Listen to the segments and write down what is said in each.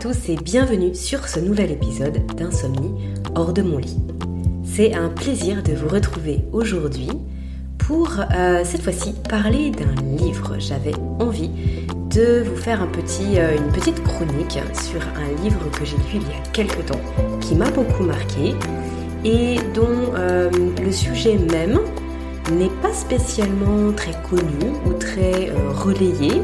tous et bienvenue sur ce nouvel épisode d'Insomnie hors de mon lit. C'est un plaisir de vous retrouver aujourd'hui pour euh, cette fois-ci parler d'un livre. J'avais envie de vous faire euh, une petite chronique sur un livre que j'ai lu il y a quelques temps qui m'a beaucoup marqué et dont euh, le sujet même n'est pas spécialement très connu ou très relayé.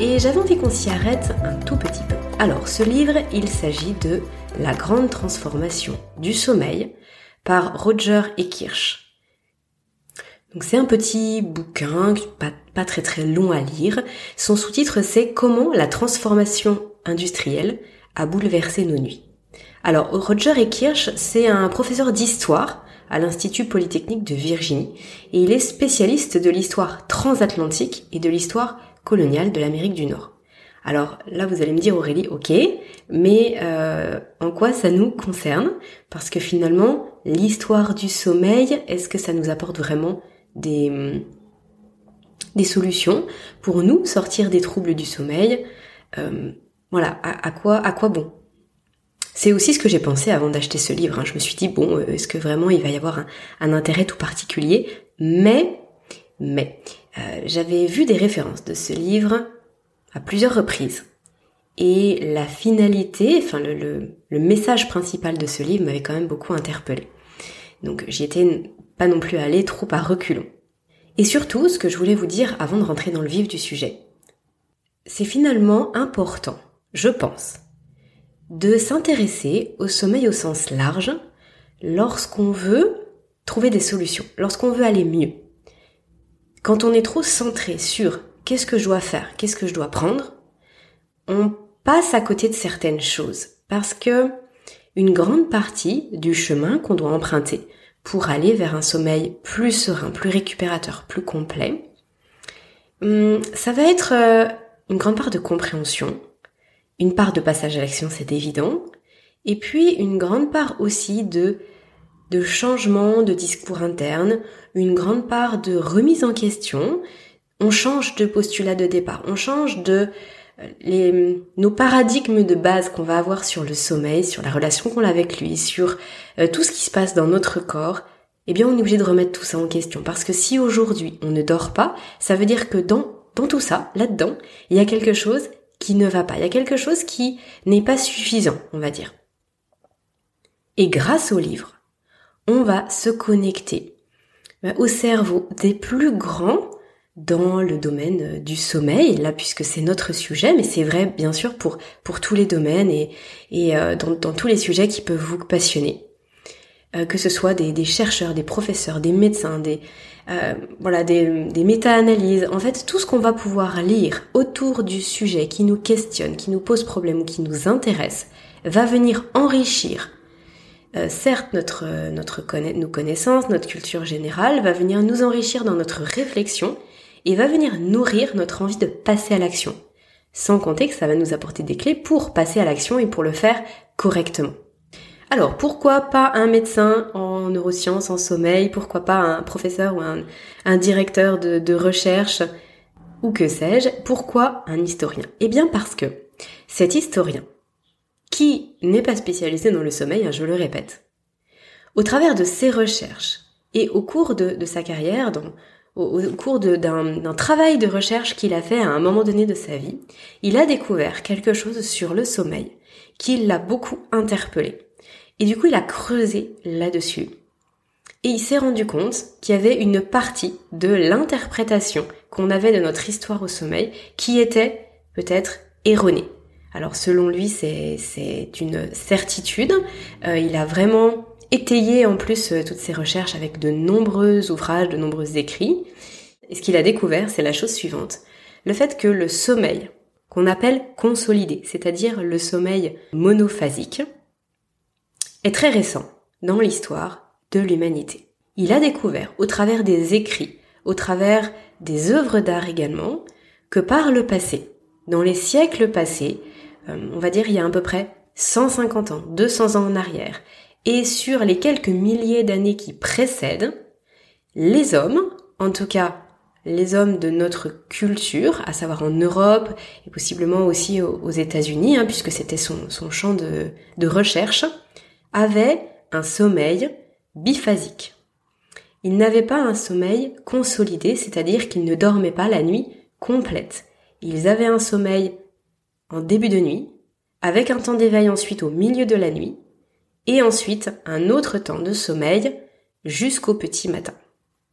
Et j'avais envie qu'on s'y arrête un tout petit peu. Alors, ce livre, il s'agit de La grande transformation du sommeil par Roger et. Donc c'est un petit bouquin, pas, très très long à lire. Son sous-titre c'est Comment la transformation industrielle a bouleversé nos nuits. Alors Roger et c'est un professeur d'histoire à l'Institut Polytechnique de Virginie et il est spécialiste de l'histoire transatlantique et de l'histoire coloniale de l'Amérique du Nord. Alors là, vous allez me dire Aurélie, ok, mais euh, en quoi ça nous concerne? Parce que finalement, l'histoire du sommeil, est-ce que ça nous apporte vraiment des, des solutions pour nous sortir des troubles du sommeil? Euh, Voilà, à, quoi, à quoi bon? C'est aussi ce que j'ai pensé avant d'acheter ce livre. Hein. Je me suis dit, bon, euh, est-ce que vraiment il va y avoir un, intérêt tout particulier? Mais, mais, j'avais vu des références de ce livre plusieurs reprises. Et la finalité, enfin le, message principal de ce livre m'avait quand même beaucoup interpellé. Donc j'y étais pas non plus allée trop à reculons. Et surtout, ce que je voulais vous dire avant de rentrer dans le vif du sujet, c'est finalement important, je pense, de s'intéresser au sommeil au sens large lorsqu'on veut trouver des solutions, lorsqu'on veut aller mieux. Quand on est trop centré sur qu'est-ce que je dois faire, qu'est-ce que je dois prendre, on passe à côté de certaines choses parce que une grande partie du chemin qu'on doit emprunter pour aller vers un sommeil plus serein, plus récupérateur, plus complet, hum, ça va être euh, une grande part de compréhension, une part de passage à l'action, c'est évident, et puis une grande part aussi de de changement de discours interne, une grande part de remise en question, on change de postulat de départ, on change de euh, nos paradigmes de base qu'on va avoir sur le sommeil, sur la relation qu'on a avec lui, sur euh, tout ce qui se passe dans notre corps, eh bien on est obligé de remettre tout ça en question. Parce que si aujourd'hui on ne dort pas, ça veut dire que dans, dans tout ça, là-dedans, il y a quelque chose qui ne va pas, il y a quelque chose qui n'est pas suffisant, on va dire. Et grâce au livre, on va se connecter euh, au cerveau des plus grands dans le domaine euh, du sommeil, là puisque c'est notre sujet, mais c'est vrai bien sûr pour, pour tous les domaines et, et euh, dans, dans, tous les sujets qui peuvent vous passionner. Euh, que ce soit des, des, chercheurs, des professeurs, des médecins, des, voilà, des, des méta-analyses, en fait tout ce qu'on va pouvoir lire autour du sujet qui nous questionne, qui nous pose problème ou qui nous intéresse, va venir enrichir certes, notre, notre nos connaissances, notre culture générale va venir nous enrichir dans notre réflexion et va venir nourrir notre envie de passer à l'action. Sans compter que ça va nous apporter des clés pour passer à l'action et pour le faire correctement. Alors, pourquoi pas un médecin en neurosciences, en sommeil? Pourquoi pas un professeur ou un, directeur de, recherche? Ou que sais-je Pourquoi un historien? Eh bien parce que cet historien, qui n'est pas spécialisé dans le sommeil, hein, je le répète, au travers de ses recherches et au cours de, de sa carrière, dans, au, cours d'un travail de recherche qu'il a fait à un moment donné de sa vie, il a découvert quelque chose sur le sommeil qui l'a beaucoup interpellé. Et du coup, il a creusé là-dessus. Et il s'est rendu compte qu'il y avait une partie de l'interprétation qu'on avait de notre histoire au sommeil qui était peut-être erronée. Alors selon lui, c'est une certitude. Euh, il a vraiment étayé en plus euh, toutes ses recherches avec de nombreux ouvrages, de nombreux écrits. Et ce qu'il a découvert, c'est la chose suivante. Le fait que le sommeil, qu'on appelle consolidé, c'est-à-dire le sommeil monophasique, est très récent dans l'histoire de l'humanité. Il a découvert, au travers des écrits, au travers des œuvres d'art également, que par le passé, dans les siècles passés, euh, on va dire il y a à peu près 150 ans, 200 ans en arrière, et sur les quelques milliers d'années qui précèdent, les hommes, en tout cas les hommes de notre culture, à savoir en Europe et possiblement aussi aux États-Unis, hein, puisque c'était son, champ de, de recherche, avaient un sommeil biphasique. Ils n'avaient pas un sommeil consolidé, c'est-à-dire qu'ils ne dormaient pas la nuit complète. Ils avaient un sommeil en début de nuit, avec un temps d'éveil ensuite au milieu de la nuit, et ensuite un autre temps de sommeil jusqu'au petit matin.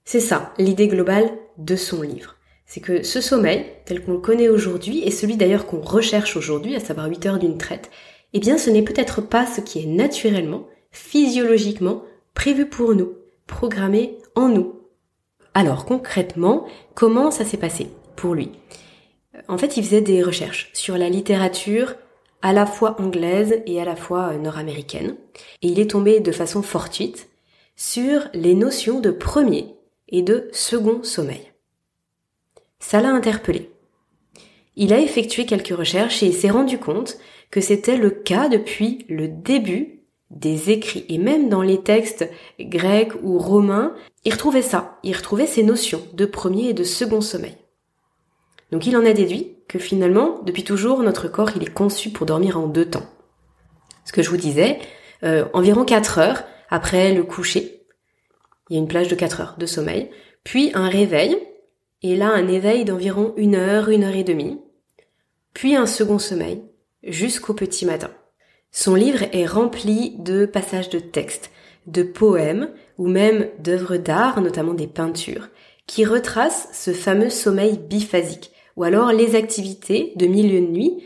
C'est ça, l'idée globale de son livre. C'est que ce sommeil, tel qu'on le connaît aujourd'hui, et celui d'ailleurs qu'on recherche aujourd'hui, à savoir 8 heures d'une traite, eh bien ce n'est peut-être pas ce qui est naturellement, physiologiquement, prévu pour nous, programmé en nous. Alors concrètement, comment ça s'est passé pour lui? En fait, il faisait des recherches sur la littérature à la fois anglaise et à la fois nord-américaine, et il est tombé de façon fortuite sur les notions de premier et de second sommeil. Ça l'a interpellé. Il a effectué quelques recherches et s'est rendu compte que c'était le cas depuis le début des écrits et même dans les textes grecs ou romains, il retrouvait ça, il retrouvait ces notions de premier et de second sommeil. Donc il en a déduit que finalement, depuis toujours, notre corps il est conçu pour dormir en deux temps. Ce que je vous disais, euh, environ 4 heures après le coucher, il y a une plage de 4 heures de sommeil, puis un réveil, et là un éveil d'environ une heure, une heure et demie, puis un second sommeil, jusqu'au petit matin. Son livre est rempli de passages de textes, de poèmes ou même d'œuvres d'art, notamment des peintures, qui retracent ce fameux sommeil biphasique, ou alors les activités de milieu de nuit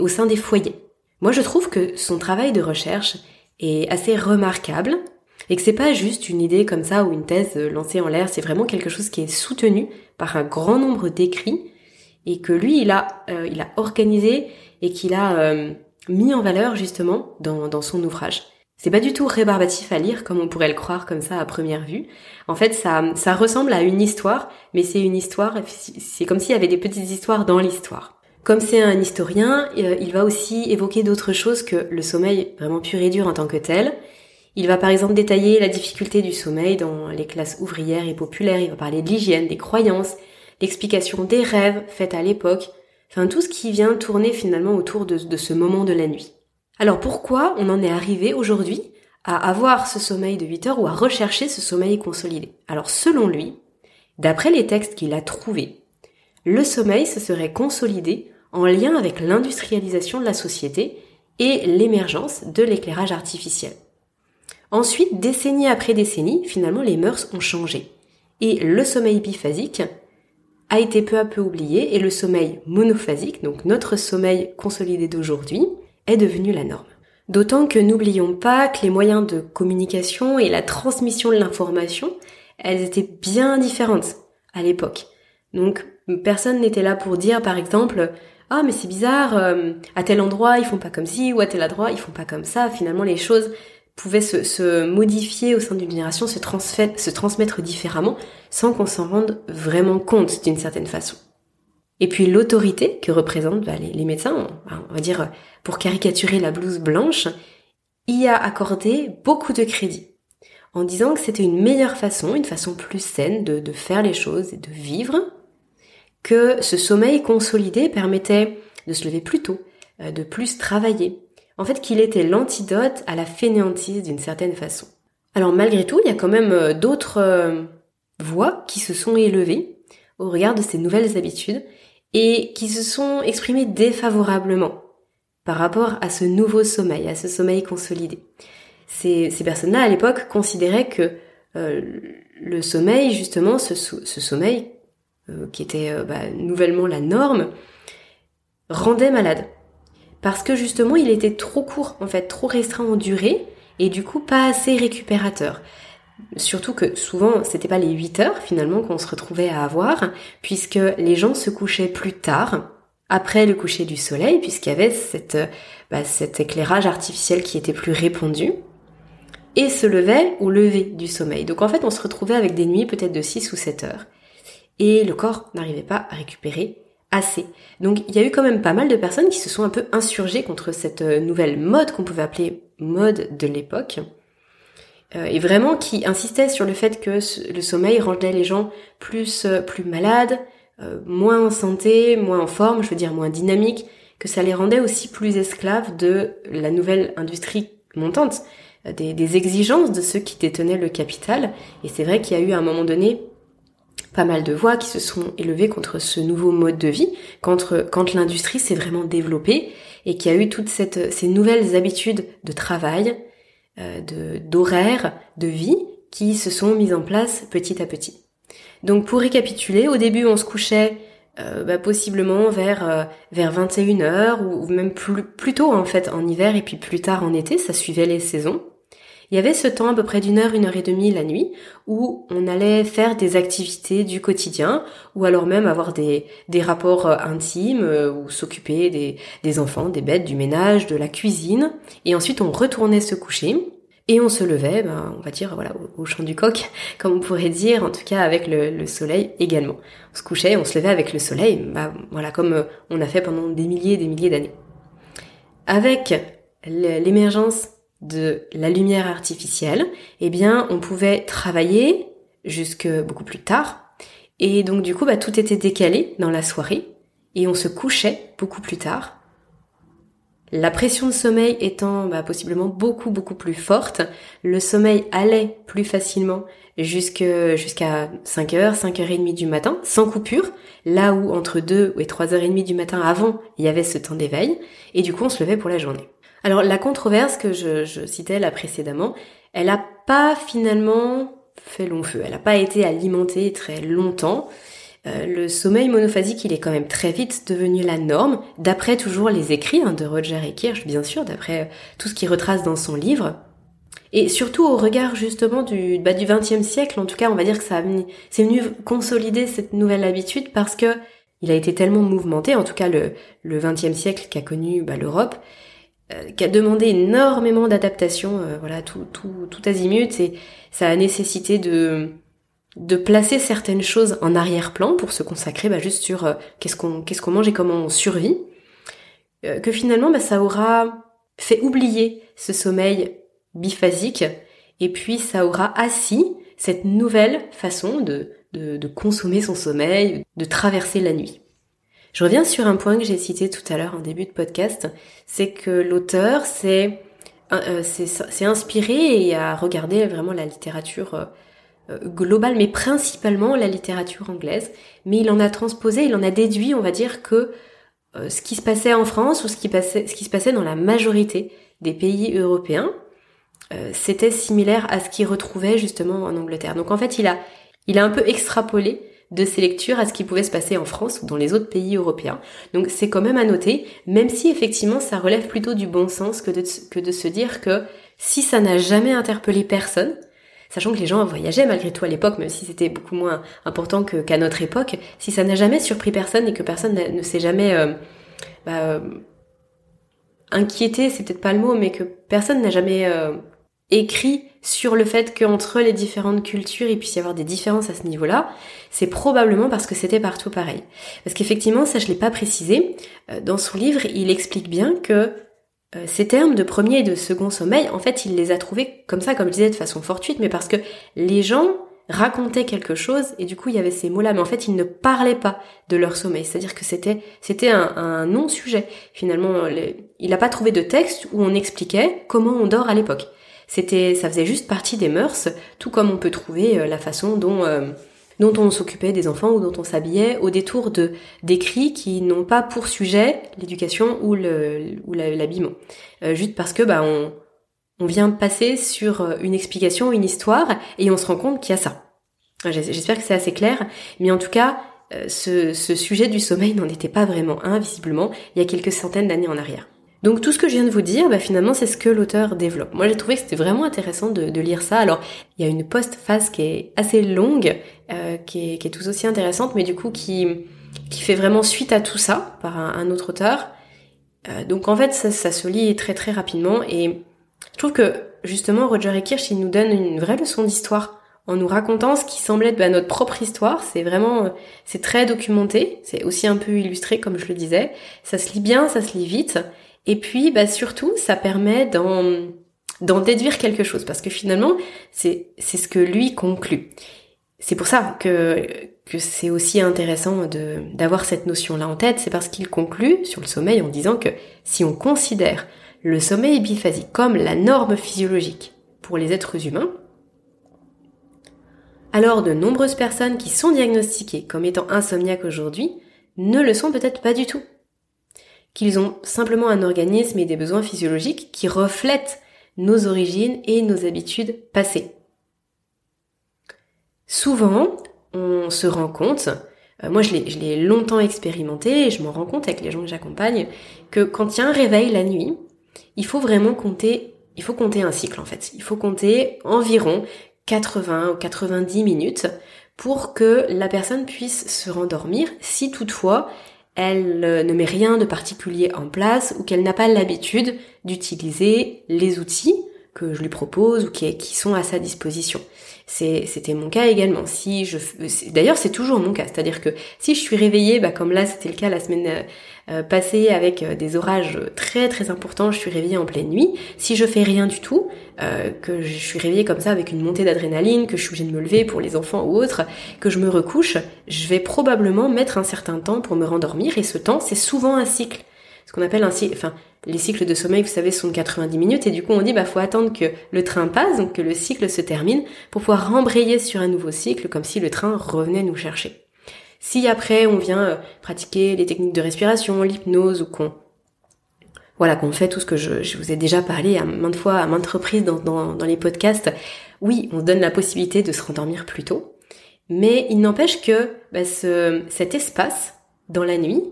au sein des foyers. Moi je trouve que son travail de recherche est assez remarquable et que c'est pas juste une idée comme ça ou une thèse lancée en l'air, c'est vraiment quelque chose qui est soutenu par un grand nombre d'écrits et que lui il a euh, il a organisé et qu'il a euh, mis en valeur justement dans son ouvrage. C'est pas du tout rébarbatif à lire comme on pourrait le croire comme ça à première vue. En fait, ça, ça ressemble à une histoire, mais c'est une histoire, c'est comme s'il y avait des petites histoires dans l'histoire. Comme c'est un historien, euh, il va aussi évoquer d'autres choses que le sommeil vraiment pur et dur en tant que tel, il va par exemple détailler la difficulté du sommeil dans les classes ouvrières et populaires, il va parler de l'hygiène, des croyances, l'explication des rêves faits à l'époque, enfin tout ce qui vient tourner finalement autour de, de ce moment de la nuit. Alors pourquoi on en est arrivé aujourd'hui à avoir ce sommeil de 8 heures ou à rechercher ce sommeil consolidé? Alors selon lui, d'après les textes qu'il a trouvés, le sommeil se serait consolidé en lien avec l'industrialisation de la société et l'émergence de l'éclairage artificiel. Ensuite, décennie après décennie, finalement, les mœurs ont changé. Et le sommeil biphasique a été peu à peu oublié et le sommeil monophasique, donc notre sommeil consolidé d'aujourd'hui, est devenu la norme. D'autant que n'oublions pas que les moyens de communication et la transmission de l'information, elles étaient bien différentes à l'époque. Donc personne n'était là pour dire par exemple ah mais c'est bizarre euh, à tel endroit ils font pas comme ci ou à tel endroit ils font pas comme ça. Finalement les choses pouvait se, modifier au sein d'une génération, se transmettre différemment, sans qu'on s'en rende vraiment compte d'une certaine façon. Et puis l'autorité que représentent bah, les, médecins, on, va dire pour caricaturer la blouse blanche, y a accordé beaucoup de crédit, en disant que c'était une meilleure façon, une façon plus saine de, faire les choses et de vivre, que ce sommeil consolidé permettait de se lever plus tôt, euh, de plus travailler, en fait qu'il était l'antidote à la fainéantise d'une certaine façon. Alors malgré tout, il y a quand même euh, d'autres euh, voix qui se sont élevées au regard de ces nouvelles habitudes et qui se sont exprimées défavorablement par rapport à ce nouveau sommeil, à ce sommeil consolidé. Ces, personnes-là, à l'époque, considéraient que euh, le sommeil, justement, ce, sommeil, qui était bah, nouvellement la norme, rendait malade parce que justement il était trop court en fait, trop restreint en durée et du coup pas assez récupérateur. Surtout que souvent c'était pas les 8 heures finalement qu'on se retrouvait à avoir puisque les gens se couchaient plus tard après le coucher du soleil puisqu'il y avait cette, bah, cet éclairage artificiel qui était plus répandu et se levaient au lever du sommeil. Donc en fait on se retrouvait avec des nuits peut-être de 6 ou 7 heures et le corps n'arrivait pas à récupérer assez. Donc il y a eu quand même pas mal de personnes qui se sont un peu insurgées contre cette euh, nouvelle mode qu'on pouvait appeler mode de l'époque. Et vraiment qui insistait sur le fait que le sommeil rendait les gens plus plus malades, moins en santé, moins en forme, je veux dire moins dynamiques, que ça les rendait aussi plus esclaves de la nouvelle industrie montante, des, exigences de ceux qui détenaient le capital. Et c'est vrai qu'il y a eu à un moment donné pas mal de voix qui se sont élevées contre ce nouveau mode de vie, contre, quand l'industrie s'est vraiment développée et qu'il y a eu toutes ces nouvelles habitudes de travail, euh, de d'horaire, de vie qui se sont mises en place petit à petit. Donc pour récapituler, au début on se couchait euh, bah, possiblement vers euh, vers 21h ou, même plus, plus tôt en fait en hiver et puis plus tard en été, ça suivait les saisons. Il y avait ce temps à peu près d'une heure, une heure et demie la nuit où on allait faire des activités du quotidien ou alors même avoir des, des rapports euh, intimes euh, ou s'occuper des, des enfants, des bêtes, du ménage, de la cuisine. Et ensuite on retournait se coucher et on se levait, ben, on va dire voilà au, champ du coq, comme on pourrait dire, en tout cas avec le, le, soleil également. On se couchait, on se levait avec le soleil, ben, voilà comme euh, on a fait pendant des milliers et des milliers d'années. Avec l'émergence de la lumière artificielle, eh bien, on pouvait travailler jusque beaucoup plus tard. Et donc, du coup, bah, tout était décalé dans la soirée et on se couchait beaucoup plus tard. La pression de sommeil étant bah, possiblement beaucoup beaucoup plus forte, le sommeil allait plus facilement jusqu'à 5h, 5h30 du matin, sans coupure, là où entre 2 et 3h30 du matin avant, il y avait ce temps d'éveil, et du coup on se levait pour la journée. Alors la controverse que je, citais là précédemment, elle n'a pas finalement fait long feu, elle n'a pas été alimentée très longtemps. Euh, le sommeil monophasique, il est quand même très vite devenu la norme, d'après toujours les écrits hein, de Roger et Kirsch, bien sûr, d'après tout ce qu'il retrace dans son livre. Et surtout au regard justement du bah, du XXe siècle, en tout cas, on va dire que ça c'est venu consolider cette nouvelle habitude parce que il a été tellement mouvementé, en tout cas le le XXe siècle qu'a connu bah, l'Europe, euh, qui a demandé énormément d'adaptation, euh, voilà, tout, tout, tout azimut, et ça a nécessité de, de placer certaines choses en arrière-plan pour se consacrer bah, juste sur euh, qu'est-ce qu'on qu'est-ce mange et comment on survit, que finalement bah, ça aura fait oublier ce sommeil biphasique, et puis ça aura assis cette nouvelle façon de, de consommer son sommeil, de traverser la nuit. Je reviens sur un point que j'ai cité tout à l'heure en début de podcast, c'est que l'auteur s'est euh, inspiré et a regardé vraiment la littérature euh, euh, globale, mais principalement la littérature anglaise, mais il en a transposé, il en a déduit, on va dire, que ce qui se passait en France ou ce qui, se passait dans la majorité des pays européens, c'était similaire à ce qu'il retrouvait justement en Angleterre. Donc en fait, il a un peu extrapolé de ces lectures à ce qui pouvait se passer en France ou dans les autres pays européens. Donc c'est quand même à noter, même si effectivement ça relève plutôt du bon sens que de, que de se dire que si ça n'a jamais interpellé personne, sachant que les gens voyageaient malgré tout à l'époque, même si c'était beaucoup moins important qu'à notre époque, si ça n'a jamais surpris personne et que personne ne s'est jamais euh, bah, euh, inquiété, c'est peut-être pas le mot, mais que personne n'a jamais euh, écrit sur le fait qu'entre les différentes cultures il puisse y avoir des différences à ce niveau-là, c'est probablement parce que c'était partout pareil. Parce qu'effectivement, ça je l'ai pas précisé, euh, dans son livre, il explique bien que euh, ces termes de premier et de second sommeil, en fait, il les a trouvés comme ça, comme je disais, de façon fortuite, mais parce que les gens racontaient quelque chose et du coup il y avait ces mots-là, mais en fait ils ne parlaient pas de leur sommeil, c'est-à-dire que c'était c'était un, non-sujet. Finalement, il n'a pas trouvé de texte où on expliquait comment on dort à l'époque. C'était, ça faisait juste partie des mœurs, tout comme on peut trouver euh, la façon dont euh, dont on s'occupait des enfants ou dont on s'habillait au détour de d'écrits qui n'ont pas pour sujet l'éducation ou le ou l'habillement. Euh, juste parce que bah on on vient passer sur une explication, une histoire, et on se rend compte qu'il y a ça. J'espère que c'est assez clair, mais en tout cas, ce, ce sujet du sommeil n'en était pas vraiment un, visiblement, il y a quelques centaines d'années en arrière. Donc tout ce que je viens de vous dire, bah, finalement, c'est ce que l'auteur développe. Moi, j'ai trouvé que c'était vraiment intéressant de, lire ça. Alors, il y a une post-phase qui est assez longue, euh, qui, est, tout aussi intéressante, mais du coup qui, fait vraiment suite à tout ça par un, autre auteur. Euh, donc en fait, ça, se lit très très rapidement et je trouve que justement Roger et Kirsch, il nous donne une vraie leçon d'histoire en nous racontant ce qui semble être bah, notre propre histoire. C'est vraiment, c'est très documenté, c'est aussi un peu illustré comme je le disais. Ça se lit bien, ça se lit vite. Et puis, bah, surtout, ça permet dans, d'en déduire quelque chose, parce que finalement, c'est c'est ce que lui conclut. C'est pour ça que que c'est aussi intéressant de d'avoir cette notion-là en tête, c'est parce qu'il conclut sur le sommeil en disant que si on considère le sommeil biphasique comme la norme physiologique pour les êtres humains, alors de nombreuses personnes qui sont diagnostiquées comme étant insomniaques aujourd'hui ne le sont peut-être pas du tout. Qu'ils ont simplement un organisme et des besoins physiologiques qui reflètent nos origines et nos habitudes passées. Souvent, on se rend compte, euh, moi je l'ai longtemps expérimenté et je m'en rends compte avec les gens que j'accompagne, que quand il y a un réveil la nuit, il faut vraiment compter, il faut compter un cycle en fait. Il faut compter environ 80 ou 90 minutes pour que la personne puisse se rendormir si toutefois elle euh, ne met rien de particulier en place ou qu'elle n'a pas l'habitude d'utiliser les outils que je lui propose ou qui, sont à sa disposition. C'était mon cas également. Si je, d'ailleurs, c'est toujours mon cas. C'est-à-dire que si je suis réveillée, bah, comme là, c'était le cas la semaine euh, euh, passée avec euh, des orages très très importants, je suis réveillée en pleine nuit. Si je fais rien du tout, que je suis réveillée comme ça avec une montée d'adrénaline, que je suis obligée de me lever pour les enfants ou autres, que je me recouche, je vais probablement mettre un certain temps pour me rendormir. Et ce temps, c'est souvent un cycle ce qu'on appelle un cycle, enfin, les cycles de sommeil, vous savez, sont de 90 minutes, et du coup, on dit, bah, faut attendre que le train passe, donc que le cycle se termine, pour pouvoir rembrayer sur un nouveau cycle, comme si le train revenait nous chercher. Si après, on vient euh, pratiquer les techniques de respiration, l'hypnose, ou qu'on, voilà, qu'on fait tout ce que je, vous ai déjà parlé à maintes fois, à maintes reprises dans, dans, les podcasts, oui, on donne la possibilité de se rendormir plus tôt, mais il n'empêche que bah, ce, cet espace dans la nuit,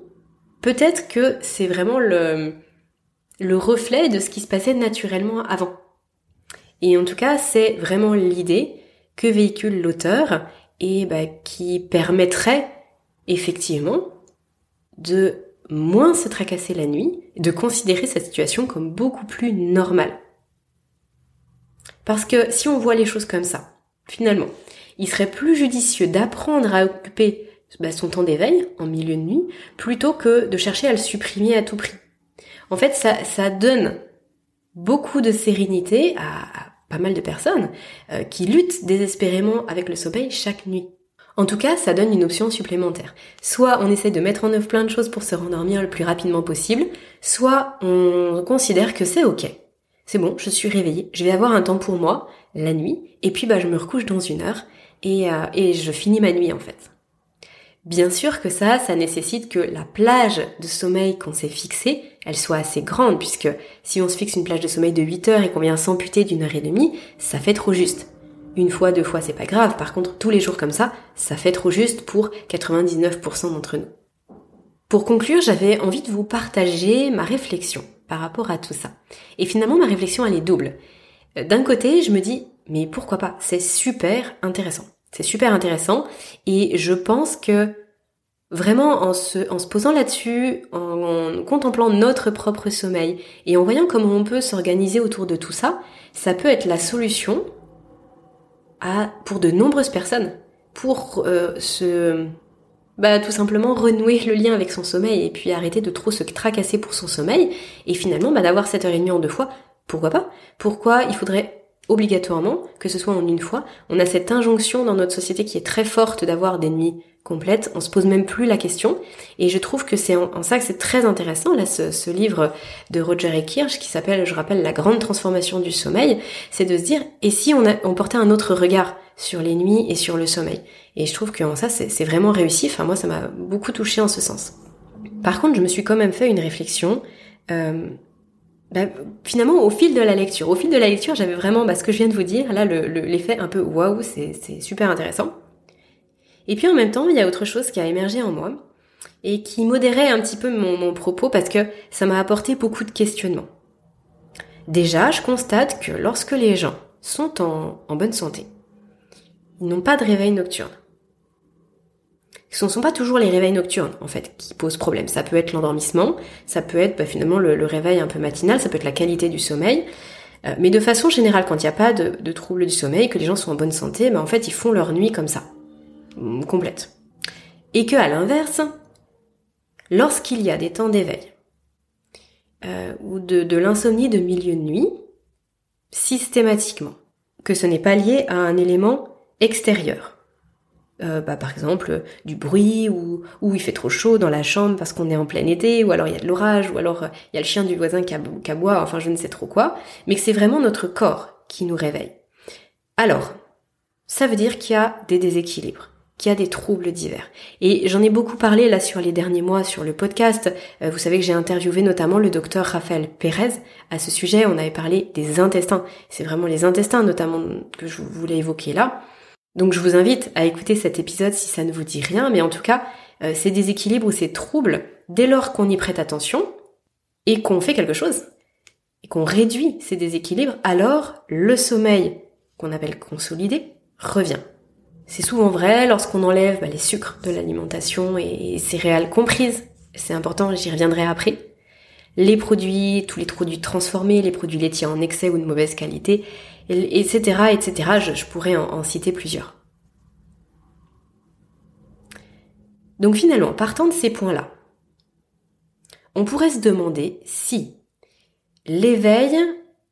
peut-être que c'est vraiment le, le reflet de ce qui se passait naturellement avant. Et en tout cas, c'est vraiment l'idée que véhicule l'auteur et bah, qui permettrait effectivement de moins se tracasser la nuit, de considérer sa situation comme beaucoup plus normale. Parce que si on voit les choses comme ça, finalement, il serait plus judicieux d'apprendre à occuper bah, son temps d'éveil en milieu de nuit, plutôt que de chercher à le supprimer à tout prix. En fait, ça, ça donne beaucoup de sérénité à, pas mal de personnes euh, qui luttent désespérément avec le sommeil chaque nuit. En tout cas, ça donne une option supplémentaire. Soit on essaie de mettre en œuvre plein de choses pour se rendormir le plus rapidement possible, soit on considère que c'est ok. C'est bon, je suis réveillée, je vais avoir un temps pour moi, la nuit, et puis bah je me recouche dans une heure, et, euh, et je finis ma nuit en fait. Bien sûr que ça, ça nécessite que la plage de sommeil qu'on s'est fixée, elle soit assez grande, puisque si on se fixe une plage de sommeil de 8 heures et qu'on vient s'amputer d'une heure et demie, ça fait trop juste. Une fois, deux fois, c'est pas grave. Par contre, tous les jours comme ça, ça fait trop juste pour 99% d'entre nous. Pour conclure, j'avais envie de vous partager ma réflexion par rapport à tout ça. Et finalement, ma réflexion, elle est double. D'un côté, je me dis, mais pourquoi pas? C'est super intéressant. C'est super intéressant et je pense que vraiment en se, en se posant là-dessus, en, contemplant notre propre sommeil et en voyant comment on peut s'organiser autour de tout ça, ça peut être la solution pour de nombreuses personnes pour euh, se bah tout simplement renouer le lien avec son sommeil et puis arrêter de trop se tracasser pour son sommeil. Et finalement bah, d'avoir cette heure et demie en deux fois pourquoi pas? Pourquoi il faudrait obligatoirement, que ce soit en une fois. On a cette injonction dans notre société qui est très forte d'avoir des nuits complètes. On se pose même plus la question. Et je trouve que c'est en, ça que c'est très intéressant, là, ce, livre de Roger et Kirsch, qui s'appelle, je rappelle, La grande transformation du sommeil, c'est de se dire, et si on, a, on portait un autre regard sur les nuits et sur le sommeil? Et je trouve que ça, c'est vraiment réussi. Enfin, moi, ça m'a beaucoup touché en ce sens. Par contre, je me suis quand même fait une réflexion euh, bah, finalement au fil de la lecture. Au fil de la lecture, j'avais vraiment bah, ce que je viens de vous dire, là l'effet un peu waouh, c'est super intéressant. Et puis en même temps, il y a autre chose qui a émergé en moi et qui modérait un petit peu mon, propos parce que ça m'a apporté beaucoup de questionnements. Déjà, je constate que lorsque les gens sont en bonne santé, ils n'ont pas de réveil nocturne ce ne sont pas toujours les réveils nocturnes en fait qui posent problème. Ça peut être l'endormissement, ça peut être bah, finalement le, réveil un peu matinal, ça peut être la qualité du sommeil. Euh, mais de façon générale, quand il n'y a pas de, troubles du sommeil, que les gens sont en bonne santé, bah, en fait ils font leur nuit comme ça, mm, complète. Et que à l'inverse, lorsqu'il y a des temps d'éveil euh, ou de, de l'insomnie de milieu de nuit, systématiquement que ce n'est pas lié à un élément extérieur. Euh, bah, par exemple du bruit ou, ou il fait trop chaud dans la chambre parce qu'on est en plein été ou alors il y a de l'orage ou alors euh, il y a le chien du voisin qui, aboie, enfin je ne sais trop quoi, mais que c'est vraiment notre corps qui nous réveille. Alors, ça veut dire qu'il y a des déséquilibres, qu'il y a des troubles divers. Et j'en ai beaucoup parlé là sur les derniers mois sur le podcast. Euh, vous savez que j'ai interviewé notamment le docteur Raphaël Pérez à ce sujet. On avait parlé des intestins. C'est vraiment les intestins notamment que je voulais évoquer là. Donc je vous invite à écouter cet épisode si ça ne vous dit rien, mais en tout cas, euh, ces déséquilibres ou ces troubles, dès lors qu'on y prête attention et qu'on fait quelque chose, et qu'on réduit ces déséquilibres, alors le sommeil, qu'on appelle consolidé, revient. C'est souvent vrai lorsqu'on enlève bah, les sucres de l'alimentation et, céréales comprises, c'est important, j'y reviendrai après, les produits, tous les produits transformés, les produits laitiers en excès ou de mauvaise qualité, etc., etc. Je, pourrais en, citer plusieurs. Donc finalement, partant de ces points-là, on pourrait se demander si l'éveil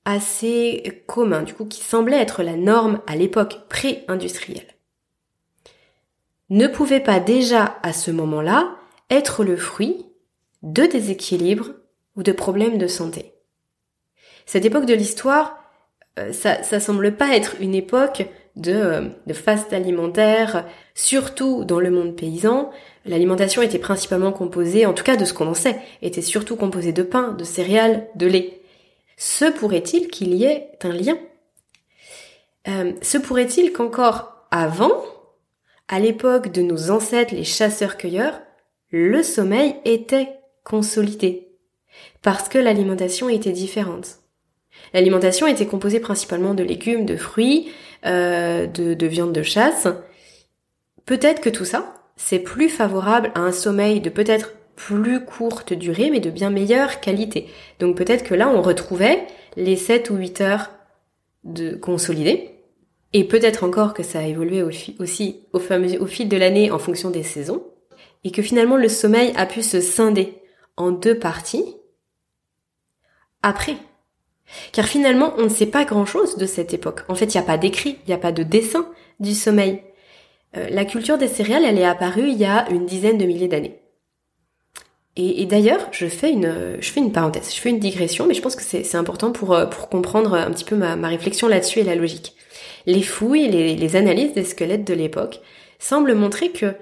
assez commun, du coup qui semblait être la norme à l'époque pré-industrielle, ne pouvait pas déjà à ce moment-là être le fruit de déséquilibres ou de problèmes de santé. Cette époque de l'histoire ça, ça semble pas être une époque de, euh, de faste alimentaire, surtout dans le monde paysan. L'alimentation était principalement composée, en tout cas de ce qu'on en sait, était surtout composée de pain, de céréales, de lait. Se pourrait-il qu'il y ait un lien? Euh, Se pourrait-il qu'encore avant, à l'époque de nos ancêtres les chasseurs-cueilleurs, le sommeil était consolidé? Parce que l'alimentation était différente L'alimentation était composée principalement de légumes, de fruits, euh, de, de viande de chasse. Peut-être que tout ça, c'est plus favorable à un sommeil de peut-être plus courte durée, mais de bien meilleure qualité. Donc peut-être que là, on retrouvait les 7 ou 8 heures de consolidé. Et peut-être encore que ça a évolué aussi au, au fil de l'année en fonction des saisons. Et que finalement, le sommeil a pu se scinder en deux parties après car finalement, on ne sait pas grand-chose de cette époque. En fait, il n'y a pas d'écrit, il n'y a pas de dessin du sommeil. Euh, la culture des céréales, elle est apparue il y a une dizaine de milliers d'années. Et, d'ailleurs, je fais une, parenthèse, je fais une digression, mais je pense que c'est important pour, euh, pour comprendre un petit peu ma, réflexion là-dessus et la logique. Les fouilles, les, les analyses des squelettes de l'époque semblent montrer que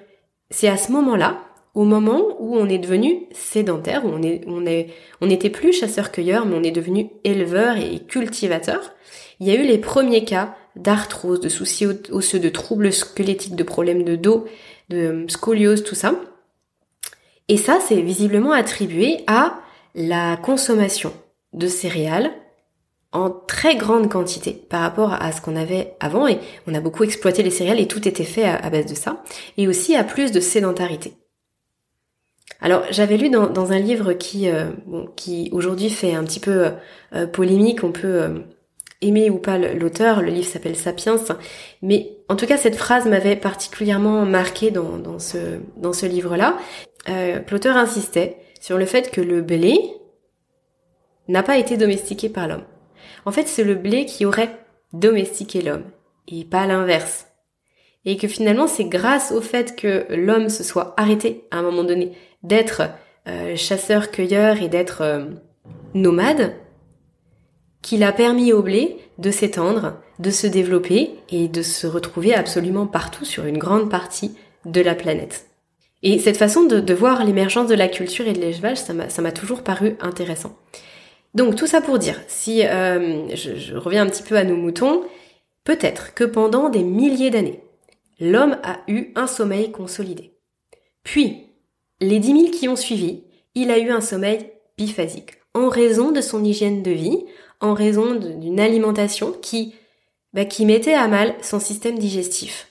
c'est à ce moment-là au moment où on est devenu sédentaire, où on est, on est, on n'était plus chasseur-cueilleur, mais on est devenu éleveur et cultivateur, il y a eu les premiers cas d'arthrose, de soucis osseux, de troubles squelettiques, de problèmes de dos, de euh, scoliose, tout ça. Et ça, c'est visiblement attribué à la consommation de céréales en très grande quantité par rapport à ce qu'on avait avant et on a beaucoup exploité les céréales et tout était fait à base de ça et aussi à plus de sédentarité. Alors j'avais lu dans, un livre qui, euh, qui aujourd'hui fait un petit peu euh, polémique, on peut euh, aimer ou pas l'auteur, le livre s'appelle Sapiens, mais en tout cas cette phrase m'avait particulièrement marqué dans, dans ce, dans ce livre-là. l'auteur insistait sur le fait que le blé n'a pas été domestiqué par l'homme. En fait c'est le blé qui aurait domestiqué l'homme, et pas l'inverse et que finalement c'est grâce au fait que l'homme se soit arrêté à un moment donné d'être euh, chasseur-cueilleur et d'être euh, nomade qu'il a permis au blé de s'étendre, de se développer et de se retrouver absolument partout sur une grande partie de la planète. Et cette façon de, voir l'émergence de la culture et de l'élevage, ça m'a toujours paru intéressant. Donc tout ça pour dire, si euh, je reviens un petit peu à nos moutons, peut-être que pendant des milliers d'années, l'homme a eu un sommeil consolidé. Puis, les dix mille qui ont suivi, il a eu un sommeil biphasique, en raison de son hygiène de vie, en raison d'une alimentation qui, bah, qui mettait à mal son système digestif.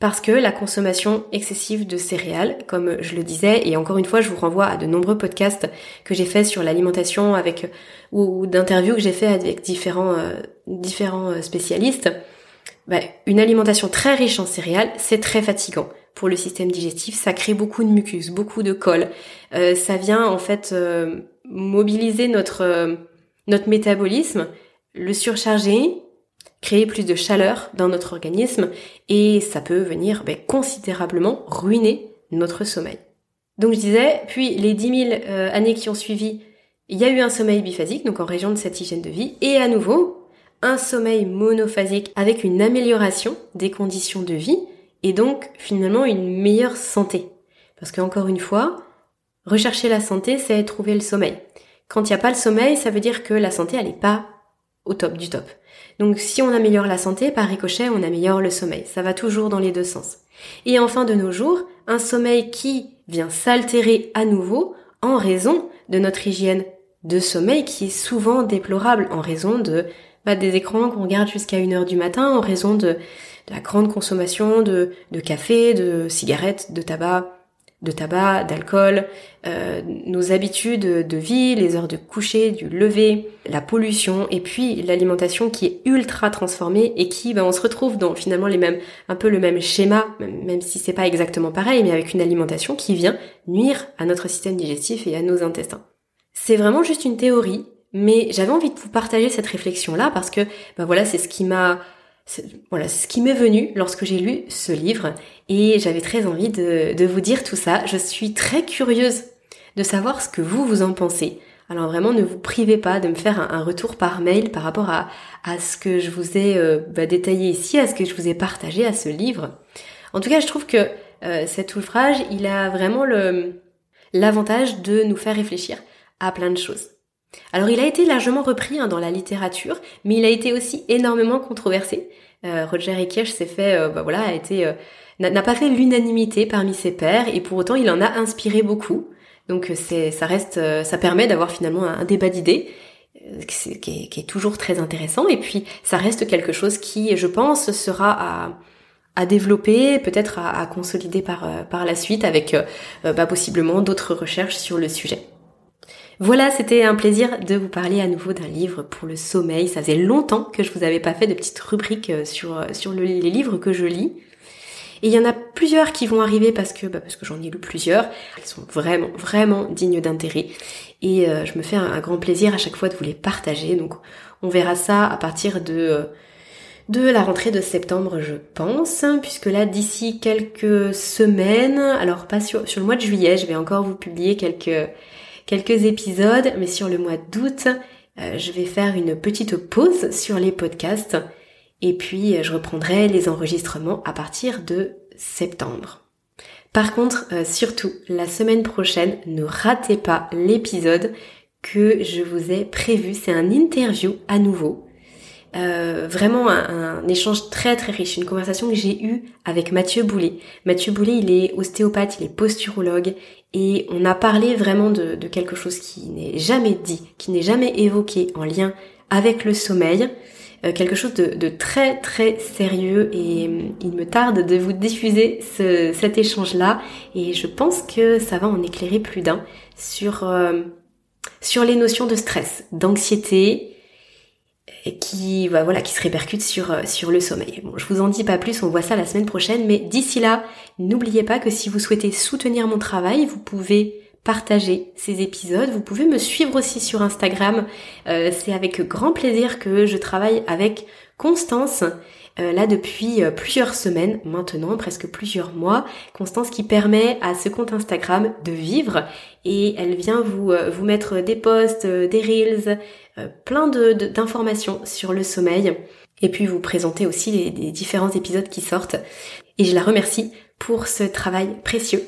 Parce que la consommation excessive de céréales, comme je le disais, et encore une fois, je vous renvoie à de nombreux podcasts que j'ai fait sur l'alimentation avec ou, d'interviews que j'ai fait avec différents euh, euh, spécialistes, bah, une alimentation très riche en céréales, c'est très fatigant pour le système digestif. Ça crée beaucoup de mucus, beaucoup de colle. Euh, ça vient en fait euh, mobiliser notre euh, notre métabolisme le surcharger, créer plus de chaleur dans notre organisme et ça peut venir ben, considérablement ruiner notre sommeil. Donc je disais, puis les 10 000 euh, années qui ont suivi, il y a eu un sommeil biphasique, donc en région de cette hygiène de vie, et à nouveau, un sommeil monophasique avec une amélioration des conditions de vie, et donc finalement une meilleure santé. Parce qu'encore une fois, rechercher la santé, c'est trouver le sommeil. Quand il n'y a pas le sommeil, ça veut dire que la santé, elle n'est pas au top du top. Donc si on améliore la santé, par ricochet, on améliore le sommeil. Ça va toujours dans les deux sens. Et enfin, de nos jours, un sommeil qui vient s'altérer à nouveau en raison de notre hygiène de sommeil qui est souvent déplorable en raison de bah, des écrans qu'on regarde jusqu'à une heure du matin, en raison de, la grande consommation de, café, de cigarettes, de tabac, de tabac, d'alcool, euh, nos habitudes de vie, les heures de coucher, du lever, la pollution, et puis l'alimentation qui est ultra transformée et qui, ben, on se retrouve dans finalement les mêmes, un peu le même schéma, même si c'est pas exactement pareil, mais avec une alimentation qui vient nuire à notre système digestif et à nos intestins. C'est vraiment juste une théorie, mais j'avais envie de vous partager cette réflexion-là parce que, ben voilà, c'est ce qui m'a voilà ce qui m'est venu lorsque j'ai lu ce livre et j'avais très envie de, vous dire tout ça. Je suis très curieuse de savoir ce que vous vous en pensez. Alors vraiment, ne vous privez pas de me faire un, retour par mail par rapport à, ce que je vous ai euh, bah, détaillé ici, à ce que je vous ai partagé à ce livre. En tout cas, je trouve que euh, cet ouvrage, il a vraiment l'avantage de nous faire réfléchir à plein de choses. Alors il a été largement repris hein, dans la littérature, mais il a été aussi énormément controversé. Euh, Roger Ekirch s'est fait, euh, bah voilà, a été, euh, n'a pas fait l'unanimité parmi ses pairs, et pour autant il en a inspiré beaucoup. Donc c'est, ça reste, ça permet d'avoir finalement un, débat d'idées qui est, toujours très intéressant. Et puis ça reste quelque chose qui, je pense, sera à à développer, peut-être à, consolider par par la suite avec bah, possiblement d'autres recherches sur le sujet. Voilà, c'était un plaisir de vous parler à nouveau d'un livre pour le sommeil. Ça faisait longtemps que je vous avais pas fait de petites rubriques euh, sur, euh, les livres que je lis. Et il y en a plusieurs qui vont arriver parce que, bah, parce que j'en ai lu plusieurs. Ils sont vraiment, vraiment dignes d'intérêt. Et euh, je me fais un, grand plaisir à chaque fois de vous les partager. Donc on verra ça à partir de, la rentrée de septembre, je pense. Puisque là, d'ici quelques semaines, alors pas sur le mois de juillet, je vais encore vous publier quelques quelques épisodes, mais sur le mois d'août, euh, je vais faire une petite pause sur les podcasts et puis euh, je reprendrai les enregistrements à partir de septembre. Par contre, euh, surtout, la semaine prochaine, ne ratez pas l'épisode que je vous ai prévu. C'est un interview à nouveau euh, vraiment un, échange très très riche, une conversation que j'ai eue avec Mathieu Boulet. Mathieu Boulet, il est ostéopathe, il est posturologue et on a parlé vraiment de, quelque chose qui n'est jamais dit, qui n'est jamais évoqué en lien avec le sommeil, euh, quelque chose de, très très sérieux et euh, il me tarde de vous diffuser cet échange-là et je pense que ça va en éclairer plus d'un sur, sur les notions de stress, d'anxiété, qui bah, voilà qui se répercute sur euh, sur le sommeil. Bon, je vous en dis pas plus, on voit ça la semaine prochaine, mais d'ici là, n'oubliez pas que si vous souhaitez soutenir mon travail, vous pouvez partager ces épisodes. Vous pouvez me suivre aussi sur Instagram. Euh, c'est avec grand plaisir que je travaille avec Constance euh, là depuis plusieurs semaines maintenant, presque plusieurs mois. Constance qui permet à ce compte Instagram de vivre et elle vient vous, vous mettre des posts, des reels, euh, plein d'informations sur le sommeil et puis vous présenter aussi les, différents épisodes qui sortent. Et je la remercie pour ce travail précieux.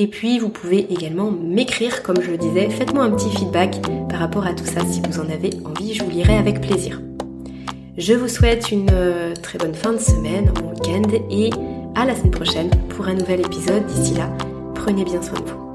Et puis vous pouvez également m'écrire, comme je le disais, faites-moi un petit feedback par rapport à tout ça si vous en avez envie, je vous lirai avec plaisir. Je vous souhaite une euh, très bonne fin de semaine, bon week-end et à la semaine prochaine pour un nouvel épisode. D'ici là, prenez bien soin de vous.